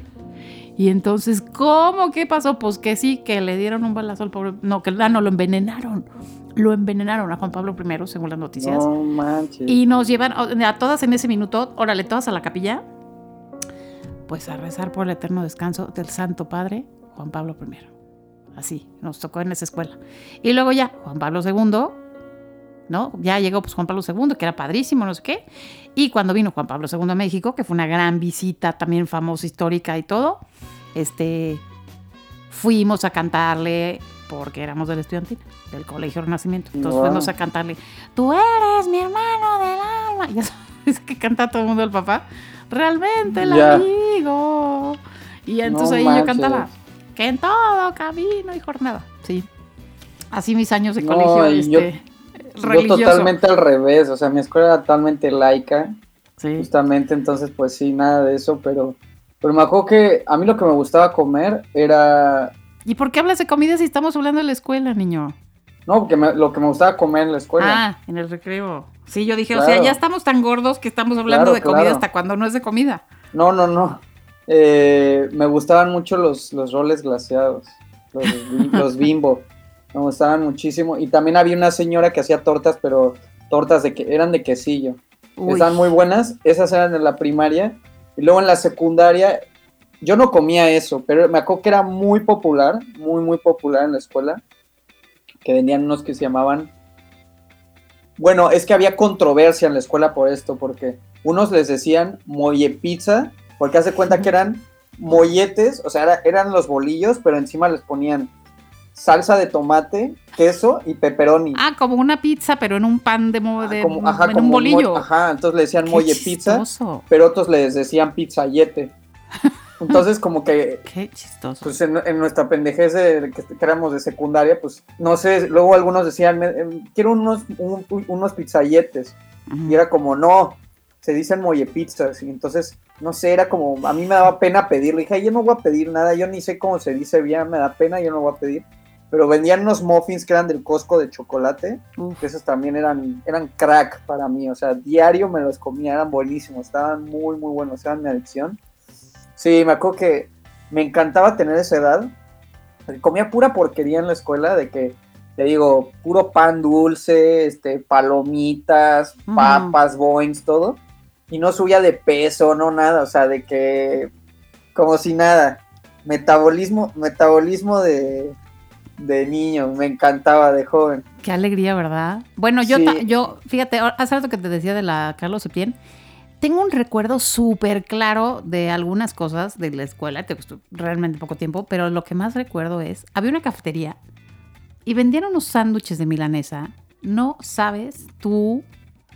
Y entonces, ¿cómo? ¿Qué pasó? Pues que sí, que le dieron un balazo al pobre. No, que ah, no, lo envenenaron. Lo envenenaron a Juan Pablo I, según las noticias. No manches. Y nos llevan a todas en ese minuto, órale, todas a la capilla, pues a rezar por el eterno descanso del Santo Padre, Juan Pablo I. Así, nos tocó en esa escuela. Y luego ya, Juan Pablo II, ¿no? Ya llegó pues Juan Pablo II, que era padrísimo, no sé qué. Y cuando vino Juan Pablo II a México, que fue una gran visita también famosa, histórica y todo, este, fuimos a cantarle, porque éramos del estudiantil, del Colegio Renacimiento. Entonces fuimos a cantarle, tú eres mi hermano del alma. Y eso es que canta todo el mundo el papá. Realmente el amigo. Y entonces ahí yo cantaba, que en todo camino y jornada. Sí. Así mis años de colegio. este, yo totalmente al revés, o sea, mi escuela era totalmente laica. Sí. Justamente, entonces, pues sí, nada de eso, pero, pero me acuerdo que a mí lo que me gustaba comer era... ¿Y por qué hablas de comida si estamos hablando de la escuela, niño? No, porque lo que me gustaba comer en la escuela. Ah, en el recreo. Sí, yo dije, o sea, ya estamos tan gordos que estamos hablando de comida hasta cuando no es de comida. No, no, no. Eh, me gustaban mucho los, los roles glaseados, los, los bimbo. Me gustaban muchísimo. Y también había una señora que hacía tortas, pero tortas de que eran de quesillo. Estaban muy buenas. Esas eran en la primaria. Y luego en la secundaria, yo no comía eso, pero me acuerdo que era muy popular, muy, muy popular en la escuela. Que vendían unos que se llamaban. Bueno, es que había controversia en la escuela por esto, porque unos les decían molle pizza, porque hace cuenta que eran molletes, o sea, eran los bolillos, pero encima les ponían salsa de tomate, queso y pepperoni. Ah, como una pizza, pero en un pan de, mo de ajá, en un bolillo. ajá, entonces le decían molle pizza, pero otros les decían pizzayete. Entonces, como que. Qué chistoso. Pues en, nuestra pendejez de, que, éramos de secundaria, pues no sé. Luego algunos decían, em, quiero unos, unos pizzayetes. Y era como, no, se dicen molle pizzas. Y entonces, no sé, era como, a mí me daba pena pedirle. Dije, yo no voy a pedir nada, yo ni sé cómo se dice bien, me da pena, yo no voy a pedir pero vendían unos muffins que eran del Costco de chocolate, que esos también eran, eran crack para mí, o sea, diario me los comía, eran buenísimos, estaban muy, muy buenos, eran mi adicción. Sí, me acuerdo que me encantaba tener esa edad, comía pura porquería en la escuela, de que, te digo, puro pan dulce, este, palomitas, papas, boings, todo, y no subía de peso, no nada, o sea, de que, como si nada, metabolismo, metabolismo de de niño, me encantaba de joven. Qué alegría, ¿verdad? Bueno, yo, yo fíjate, hace rato que te decía de la Carlos Septién, tengo un recuerdo súper claro de algunas cosas de la escuela, que costó realmente poco tiempo, pero lo que más recuerdo es, había una cafetería y vendían unos sándwiches de milanesa. No sabes tú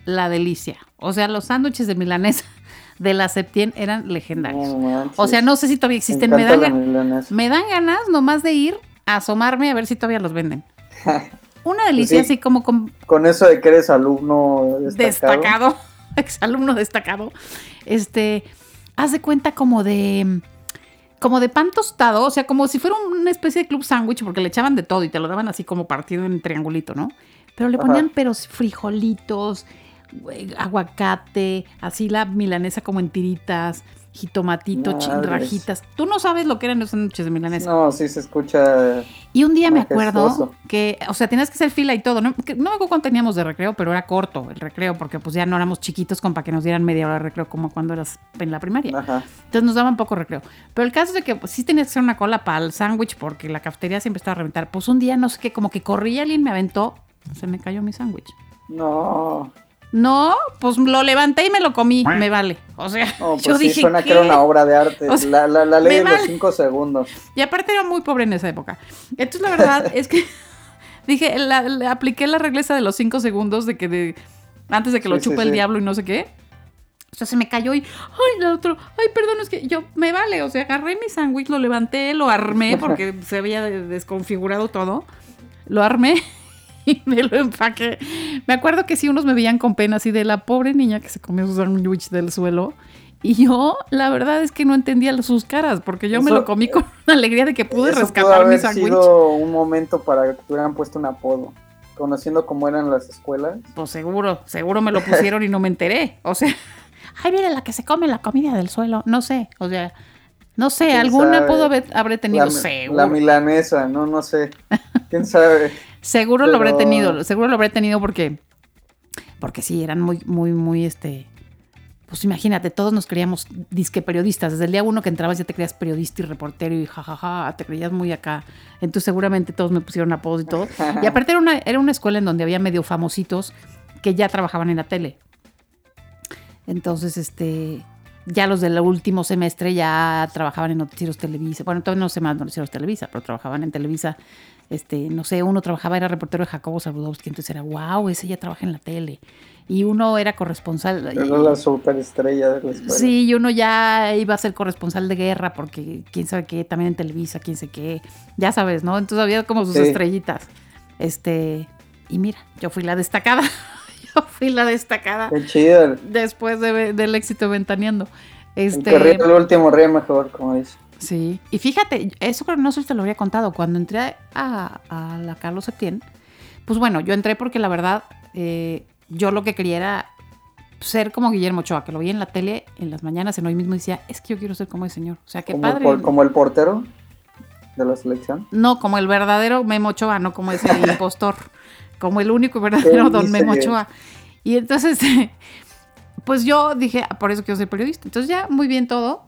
la delicia. O sea, los sándwiches de milanesa de la Septien eran legendarios. o sea, no sé si todavía existen. Me, dan, me dan ganas nomás de ir asomarme a ver si todavía los venden. Una delicia así como con... Con eso de que eres alumno destacado. Destacado, exalumno destacado. Este, haz de cuenta como de... Como de pan tostado, o sea, como si fuera una especie de club sándwich, porque le echaban de todo y te lo daban así como partido en triangulito, ¿no? Pero le ponían pero frijolitos, aguacate, así la milanesa como en tiritas, jitomatito, rajitas. Tú no sabes lo que eran los sándwiches de milanesa. No, sí se escucha. Y un día me acuerdo que, o sea, tenías que hacer fila y todo. No, no me acuerdo cuánto teníamos de recreo, pero era corto el recreo, porque pues ya no éramos chiquitos como para que nos dieran media hora de recreo como cuando eras en la primaria. Entonces nos daban poco recreo. Pero el caso es de que pues, sí tenías que hacer una cola para el sándwich porque la cafetería siempre estaba a reventar. Pues un día, no sé qué, como que corría alguien, me aventó, se me cayó mi sándwich. No. No, pues lo levanté y me lo comí, me vale. O sea, pues yo dije. Suena que era una obra de arte. la, la, ley de los cinco segundos. Y aparte era muy pobre en esa época. Entonces, la verdad es que Dije, la, apliqué la reglesa de los cinco segundos de que de, antes de que lo chupe el diablo y no sé qué. O sea, se me cayó y, ay, el otro, ay, perdón, es que yo, me vale, o sea, agarré mi sándwich, lo levanté, lo armé porque se había desconfigurado todo, lo armé y me lo empaqué. Me acuerdo que sí, unos me veían con pena, así de la pobre niña que se comió su sándwich del suelo. Y yo, la verdad es que no entendía sus caras, porque yo me lo comí con una alegría de que pude rescatar mi sándwich. sido un momento para que te hubieran puesto un apodo, conociendo cómo eran las escuelas. Pues seguro, seguro me lo pusieron y no me enteré. O sea, ay, mira la que se come la comida del suelo. No sé, o sea, no sé, alguna apodo habré tenido, la, seguro. La milanesa, no, no sé. ¿Quién sabe? Seguro lo habré tenido, seguro lo habré tenido porque, porque sí, eran muy, muy, muy, este, pues imagínate, todos nos creíamos disque periodistas. Desde el día uno que entrabas ya te creías periodista y reportero y jajaja, te creías muy acá. Entonces seguramente todos me pusieron apodos y todo. Y aparte era una, era una escuela en donde había medio famositos que ya trabajaban en la tele. Entonces, este, ya los del último semestre ya trabajaban en noticieros Televisa. Bueno, todavía no sé más noticieros Televisa, pero trabajaban en Televisa. Este, no sé, uno trabajaba, era reportero de Jacobo Saludowski, entonces era, wow, ese ya trabaja en la tele y uno era corresponsal. Era la superestrella de la escuela. Sí, y uno ya iba a ser corresponsal de guerra porque quién sabe qué, también en Televisa, quién sabe qué, ya sabes, ¿no? Entonces había como sus estrellitas. Este, y mira, yo fui la destacada. yo fui la destacada. Qué chido. Después del éxito ventaneando. Este, el, el último ríe mejor, como dice. Sí, y fíjate, eso creo que no sé si te lo había contado. Cuando entré a, a la Carlos Septién, pues bueno, yo entré porque la verdad eh, yo lo que quería era ser como Guillermo Ochoa, que lo vi en la tele en las mañanas, en hoy mismo decía, es que yo quiero ser como el señor. O sea, qué padre. El, ¿Como el portero de la selección? No, como el verdadero Memo Ochoa, no como ese impostor. Como el único verdadero don Memo Ochoa. Y entonces, pues yo dije, ah, por eso quiero ser periodista. Entonces ya, muy bien todo.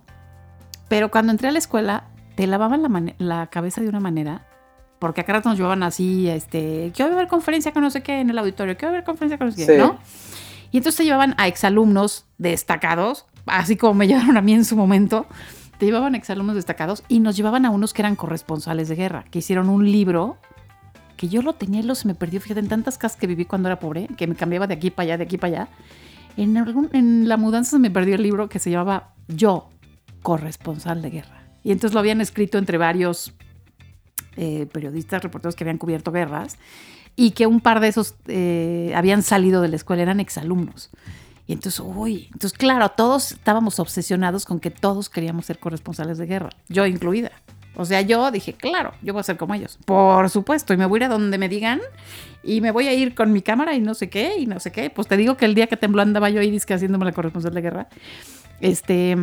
Pero cuando entré a la escuela, te lavaban la, la cabeza de una manera porque acá nos llevaban así, este, quiero ver conferencia con no sé qué en el auditorio, quiero ver conferencia con no sé qué, ¿no? Y entonces te llevaban a exalumnos destacados, así como me llevaron a mí en su momento, te llevaban a exalumnos destacados y nos llevaban a unos que eran corresponsales de guerra, que hicieron un libro que yo lo tenía y lo se me perdió, fíjate, en tantas casas que viví cuando era pobre, que me cambiaba de aquí para allá, de aquí para allá. En, en la mudanza se me perdió el libro que se llamaba Yo, corresponsal de guerra. Y entonces lo habían escrito entre varios eh, periodistas, reporteros que habían cubierto guerras y que un par de esos eh, habían salido de la escuela, eran exalumnos. Y entonces, uy, entonces claro, todos estábamos obsesionados con que todos queríamos ser corresponsales de guerra, yo incluida. O sea, yo dije, claro, yo voy a ser como ellos. Por supuesto, y me voy a ir a donde me digan y me voy a ir con mi cámara y no sé qué, y no sé qué. Pues te digo que el día que tembló andaba yo ahí disque haciéndome la corresponsal de guerra. Este,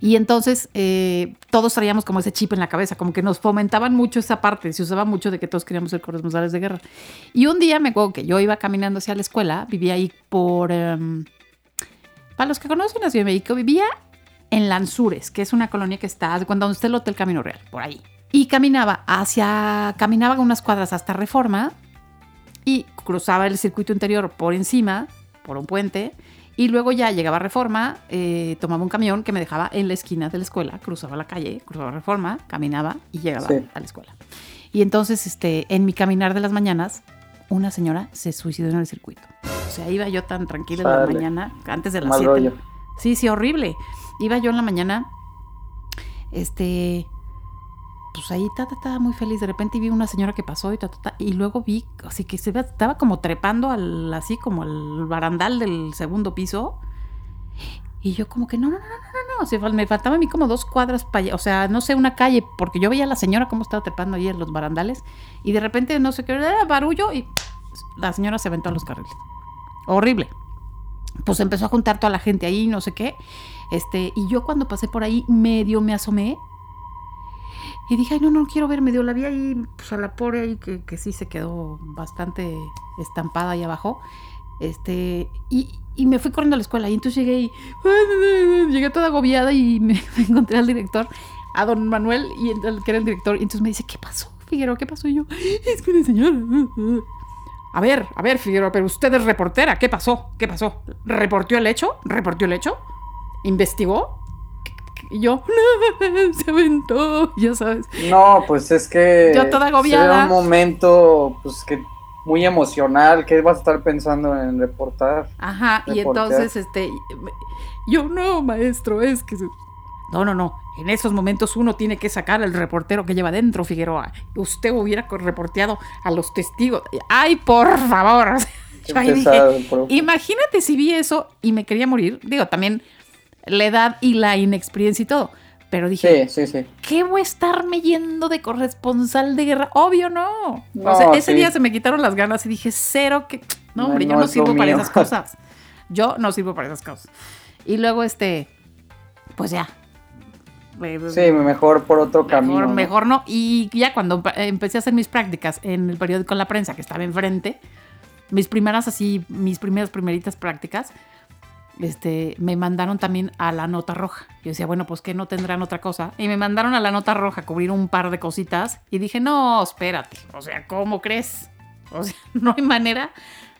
y entonces eh, todos traíamos como ese chip en la cabeza, como que nos fomentaban mucho esa parte, se usaba mucho de que todos queríamos ser corresponsales de guerra. Y un día me acuerdo que yo iba caminando hacia la escuela, vivía ahí por... Em, para los que conocen la Ciudad de México, vivía en Lanzures, que es una colonia que está cuando está el Hotel Camino Real, por ahí. Y caminaba hacia, caminaba unas cuadras hasta Reforma y cruzaba el circuito interior por encima, por un puente, y luego ya llegaba a Reforma, eh, tomaba un camión que me dejaba en la esquina de la escuela, cruzaba la calle, cruzaba Reforma, caminaba y llegaba a la escuela. Y entonces, este, en mi caminar de las mañanas, una señora se suicidó en el circuito. O sea, iba yo tan tranquila en la mañana, antes de las 7. Sí, sí, horrible. Iba yo en la mañana, este, pues ahí estaba muy feliz. De repente vi una señora que pasó y y luego vi así que se estaba como trepando al así como al barandal del segundo piso. Y yo como que no, no, no, no, no, me faltaba a mí como dos cuadras para allá, o sea, no sé, una calle, porque yo veía a la señora cómo estaba trepando ahí en los barandales y de repente no sé qué, era barullo y la señora se aventó a los carriles. Horrible. Pues empezó a juntar toda la gente ahí, no sé qué. Este, y yo cuando pasé por ahí medio me asomé y dije, ay, no, no quiero ver, medio la vi ahí, pues a la pobre ahí, que, que sí se quedó bastante estampada ahí abajo. Este, y, y, me fui corriendo a la escuela. Y entonces llegué y llegué toda agobiada y me, encontré al director, a don Manuel, y que era el director. Y entonces me dice, ¿qué pasó, Figueroa? ¿Qué pasó? Y yo, es que una señora. A ver, a ver, Figueroa, pero usted es reportera. ¿Qué pasó? ¿Qué pasó? ¿Reportó el hecho? ¿Reportó el hecho? ¿Investigó? Y yo, se aventó, ya sabes. No, pues es que. Yo toda agobiada. un momento, pues que muy emocional, ¿qué vas a estar pensando en reportar? Ajá, y entonces, este, yo no, maestro, es que... No, no, no. En esos momentos uno tiene que sacar al reportero que lleva dentro, Figueroa. Usted hubiera reporteado a los testigos. Ay, por favor. imagínate si vi eso y me quería morir. Digo, también la edad y la inexperiencia y todo. Pero dije, sí, sí, sí. ¿qué voy a estarme yendo de corresponsal de guerra? Obvio no. o sea, ese día se me quitaron las ganas y dije, cero que... No, hombre, yo no sirvo para esas cosas. Yo no sirvo para esas cosas. Y luego, este, pues ya. Sí, mejor por otro camino. Mejor no. Y ya cuando empecé a hacer mis prácticas en el periódico La Prensa, que estaba enfrente, mis primeras así, mis primeras primeritas prácticas, este, me mandaron también a la nota roja. Yo decía, bueno, pues que no tendrán otra cosa. Y me mandaron a la nota roja a cubrir un par de cositas. Y dije, no, espérate. O sea, ¿cómo crees? O sea, no hay manera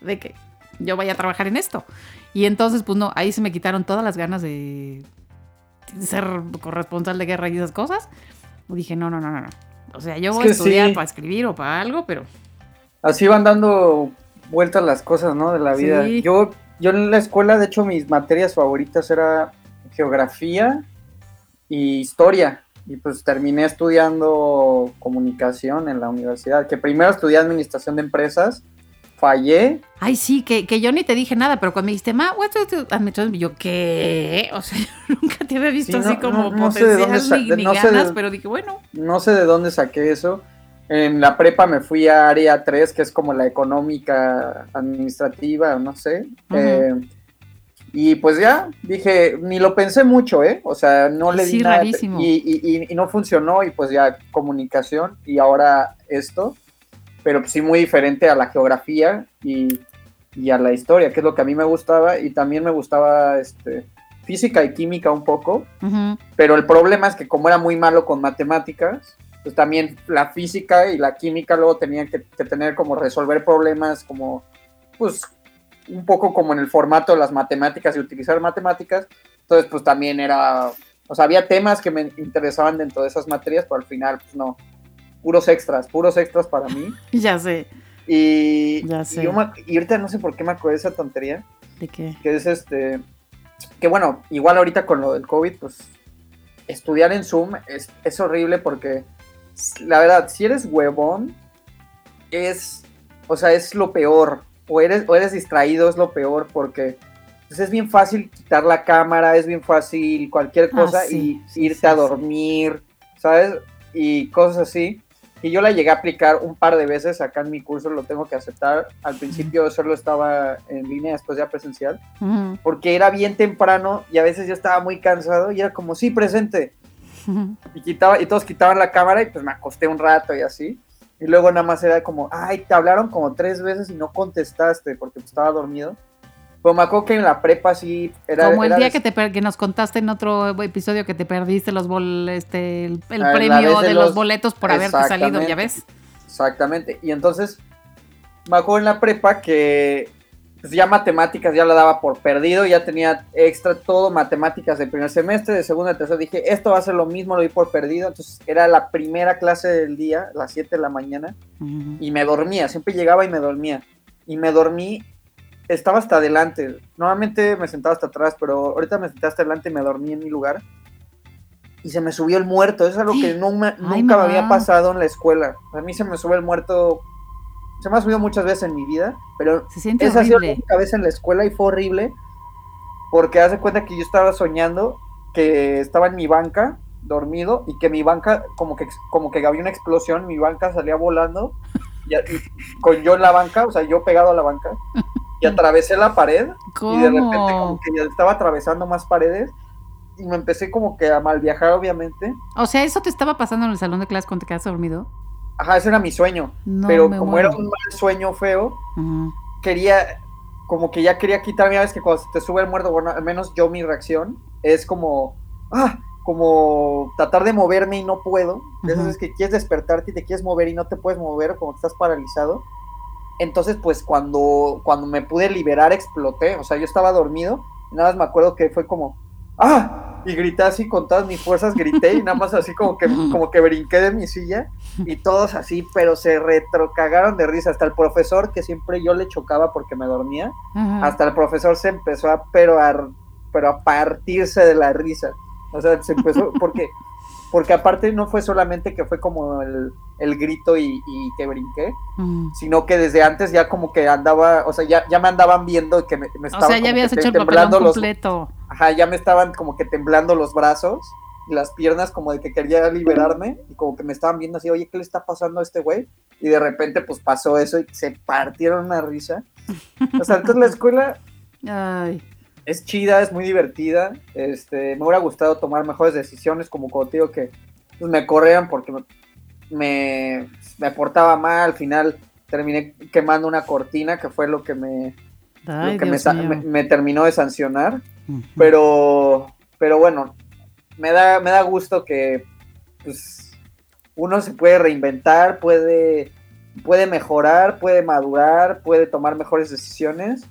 de que yo vaya a trabajar en esto. Y entonces, pues no, ahí se me quitaron todas las ganas de ser corresponsal de guerra y esas cosas. Y dije, no, no, no, no. O sea, yo voy a estudiar para escribir o para algo, pero... Así van dando vueltas las cosas, ¿no? De la vida. Yo yo en la escuela, de hecho, mis materias favoritas era geografía y historia. Y pues terminé estudiando comunicación en la universidad, que primero estudié administración de empresas, fallé. Ay, sí, que, que yo ni te dije nada, pero cuando me dijiste, ma, administración, yo, ¿qué? O sea, yo nunca te había visto así como no, potencial sé ni, ganas, pero dije, bueno. No sé de dónde saqué eso. En la prepa me fui a área 3, que es como la económica administrativa, no sé. Eh, y pues ya, dije, ni lo pensé mucho, ¿eh? O sea, no le di nada. Y, y, no funcionó, y pues ya comunicación, y ahora esto. Pero pues sí, muy diferente a la geografía y, a la historia, que es lo que a mí me gustaba. Y también me gustaba este, física y química un poco. Pero el problema es que como era muy malo con matemáticas, pues también la física y la química luego tenían que, tener como resolver problemas como, pues, un poco como en el formato de las matemáticas y utilizar matemáticas. Entonces, pues también era, o sea, había temas que me interesaban dentro de esas materias, pero al final, pues no, puros extras, puros extras para mí. Ya sé. Y, ya sé. Y, ahorita no sé por qué me acuerdo de esa tontería. ¿De qué? Que es este, que bueno, igual ahorita con lo del COVID, pues estudiar en Zoom es, es horrible porque la verdad, si eres huevón, es, o sea, es lo peor. O eres, o eres distraído, es lo peor, porque pues, es bien fácil quitar la cámara, es bien fácil cualquier ah, cosa y irte a dormir, ¿sabes? Y cosas así. Y yo la llegué a aplicar un par de veces acá en mi curso, lo tengo que aceptar. Al principio solo estaba en línea, después ya presencial, porque era bien temprano y a veces yo estaba muy cansado y era como, sí, presente. Y, quitaba, y todos quitaban la cámara y pues me acosté un rato y así. Y luego nada más era como, ay, te hablaron como tres veces y no contestaste porque pues, estaba dormido. Pero me acuerdo que en la prepa sí era. Como el día que, te que nos contaste en otro episodio que te perdiste los bol, este, el, ah, premio de, los, boletos por haberte salido, ya ves. Exactamente. Y entonces me acuerdo en la prepa que pues ya matemáticas ya la daba por perdido, ya tenía extra todo matemáticas del primer semestre, de segundo tercero. Dije, esto va a ser lo mismo, lo di por perdido, entonces era la primera clase del día, las 7 de la mañana, y me dormía, siempre llegaba y me dormía, y me dormí, estaba hasta adelante, normalmente me sentaba hasta atrás, pero ahorita me senté hasta adelante y me dormí en mi lugar, y se me subió el muerto, eso es algo que nunca me había pasado en la escuela, a mí se me sube el muerto se me ha subido muchas veces en mi vida, pero se siente esa sido la única vez en la escuela y fue horrible porque hace cuenta que yo estaba soñando que estaba en mi banca dormido y que mi banca como que como que había una explosión, mi banca salía volando y, con yo en la banca, o sea, yo pegado a la banca y atravesé la pared y de repente como que ya estaba atravesando más paredes y me empecé como que a mal viajar obviamente. O sea, eso te estaba pasando en el salón de clases cuando te quedaste dormido. Ajá, ese era mi sueño. pero como era un mal sueño feo, quería, como que ya quería quitarme, a veces que cuando te sube el muerto, bueno, al menos yo mi reacción es como, ah, como tratar de moverme y no puedo. Entonces es que quieres despertarte y te quieres mover y no te puedes mover, como que estás paralizado. Entonces, pues cuando, cuando me pude liberar, exploté. O sea, yo estaba dormido y nada más me acuerdo que fue como, ah, y grité así con todas mis fuerzas, grité y nada más así como que, como que brinqué de mi silla y todos así, pero se retrocagaron de risa. Hasta el profesor, que siempre yo le chocaba porque me dormía, hasta el profesor se empezó a, pero a, pero a partirse de la risa. O sea, se empezó, porque porque aparte no fue solamente que fue como el, grito y, que brinqué, sino que desde antes ya como que andaba, o sea, ya, ya me andaban viendo que me, me estaban... O sea, ya habías hecho el papelón completo. Ajá, ya me estaban como que temblando los brazos y las piernas como de que quería liberarme y como que me estaban viendo así, oye, ¿qué le está pasando a este güey? Y de repente pues pasó eso y se partieron una risa. O sea, entonces la escuela... Ay es chida, es muy divertida. Este, me hubiera gustado tomar mejores decisiones, como cuando digo que pues, me corrían porque me, me, portaba mal. Al final terminé quemando una cortina, que fue lo que me, me, terminó de sancionar. Pero, pero bueno, me da, me da gusto que pues, uno se puede reinventar, puede, puede mejorar, puede madurar, puede tomar mejores decisiones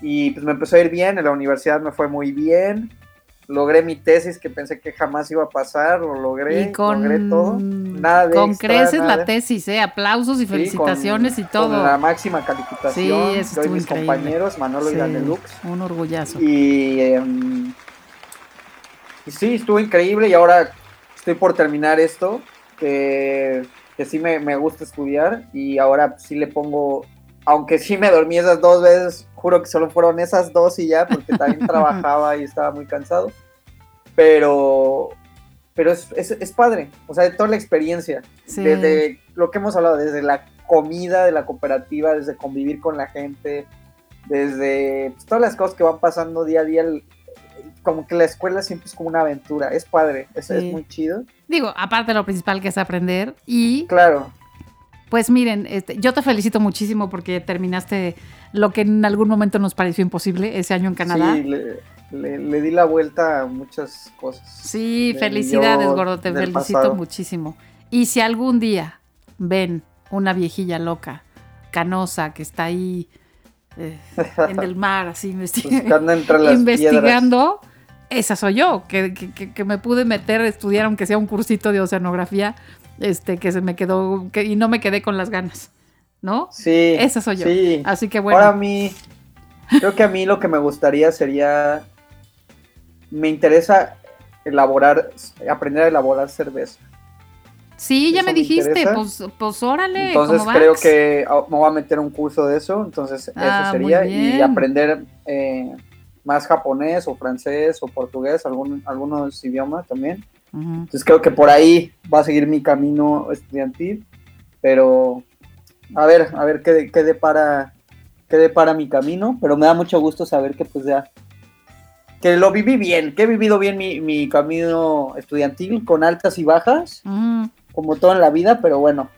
y pues me empezó a ir bien, en la universidad me fue muy bien, logré mi tesis que pensé que jamás iba a pasar, lo logré, y con, logré todo. Nada de con creces la tesis, ¿eh? aplausos y felicitaciones y todo. Con la máxima calificación. Sí, eso Yo y mis compañeros, Manolo y Danelux. Un orgullazo. Em, y, sí, estuvo increíble y ahora estoy por terminar esto, que, que sí me, me gusta estudiar y ahora sí le pongo aunque sí me dormí esas dos veces, juro que solo fueron esas dos y ya, porque también trabajaba y estaba muy cansado. Pero, pero es, es, padre, o sea, de toda la experiencia, desde lo que hemos hablado, desde la comida de la cooperativa, desde convivir con la gente, desde pues, todas las cosas que van pasando día a día, como que la escuela siempre es como una aventura, es padre, es, es muy chido. Digo, aparte lo principal que es aprender y... Claro pues miren, este, yo te felicito muchísimo porque terminaste lo que en algún momento nos pareció imposible ese año en Canadá. Sí, le, di la vuelta a muchas cosas. Sí, felicidades, gordo, te felicito muchísimo. Y si algún día ven una viejilla loca, canosa, que está ahí eh, en el mar, así investigando, esa soy yo, que, que, me pude meter a estudiar, aunque sea un cursito de oceanografía este, que se me quedó, que, y no me quedé con las ganas, ¿no? Sí. Esa soy yo. Sí. Así que bueno. Ahora a mí, creo que a mí lo que me gustaría sería, me interesa elaborar, aprender a elaborar cerveza. Sí, ya me dijiste, pues, pues órale. Entonces creo que ah, me voy a meter un curso de eso, entonces eso ah, sería, y aprender eh, más japonés o francés o portugués, algún, algunos idiomas también. Entonces creo que por ahí va a seguir mi camino estudiantil, pero a ver, a ver qué, qué depara, qué depara mi camino, pero me da mucho gusto saber que pues ya, que lo viví bien, que he vivido bien mi, camino estudiantil con altas y bajas, como todo en la vida, pero bueno,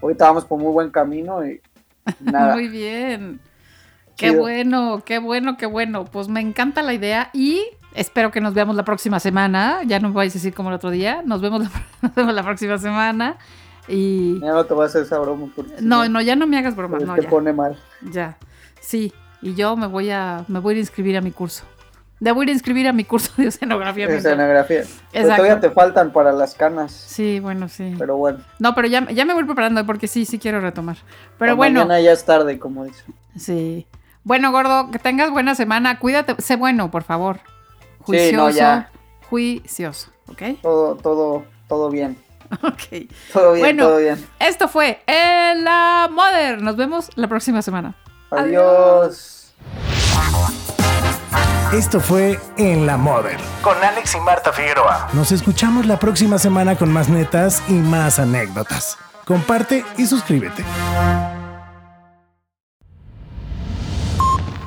ahorita vamos por muy buen camino y nada. muy bien. Qué bueno, qué bueno, qué bueno. Pues me encanta la idea y Espero que nos veamos la próxima semana. Ya no me vais a decir como el otro día. Nos vemos la, la próxima semana. Y... Ya no te voy a hacer esa broma. No, no, ya no me hagas broma. No, te pone mal. Ya. Sí. Y yo me voy a, me voy a inscribir a mi curso. Me voy a inscribir a mi curso de oceanografía. De oceanografía. todavía te faltan para las canas. Sí, bueno, sí. Pero bueno. No, pero ya, ya me voy preparando porque sí, sí quiero retomar. Pero bueno. Mañana ya es tarde, como dice. Sí. Bueno, gordo, que tengas buena semana. Cuídate, sé bueno, por favor. Juicioso. ya. Juicioso, ¿ok? Todo, todo, todo bien. Ok. Todo bien, todo bien. Esto fue En la Mother. Nos vemos la próxima semana. Adiós. Esto fue En la Mother con Alex y Marta Figueroa. Nos escuchamos la próxima semana con más netas y más anécdotas. Comparte y suscríbete.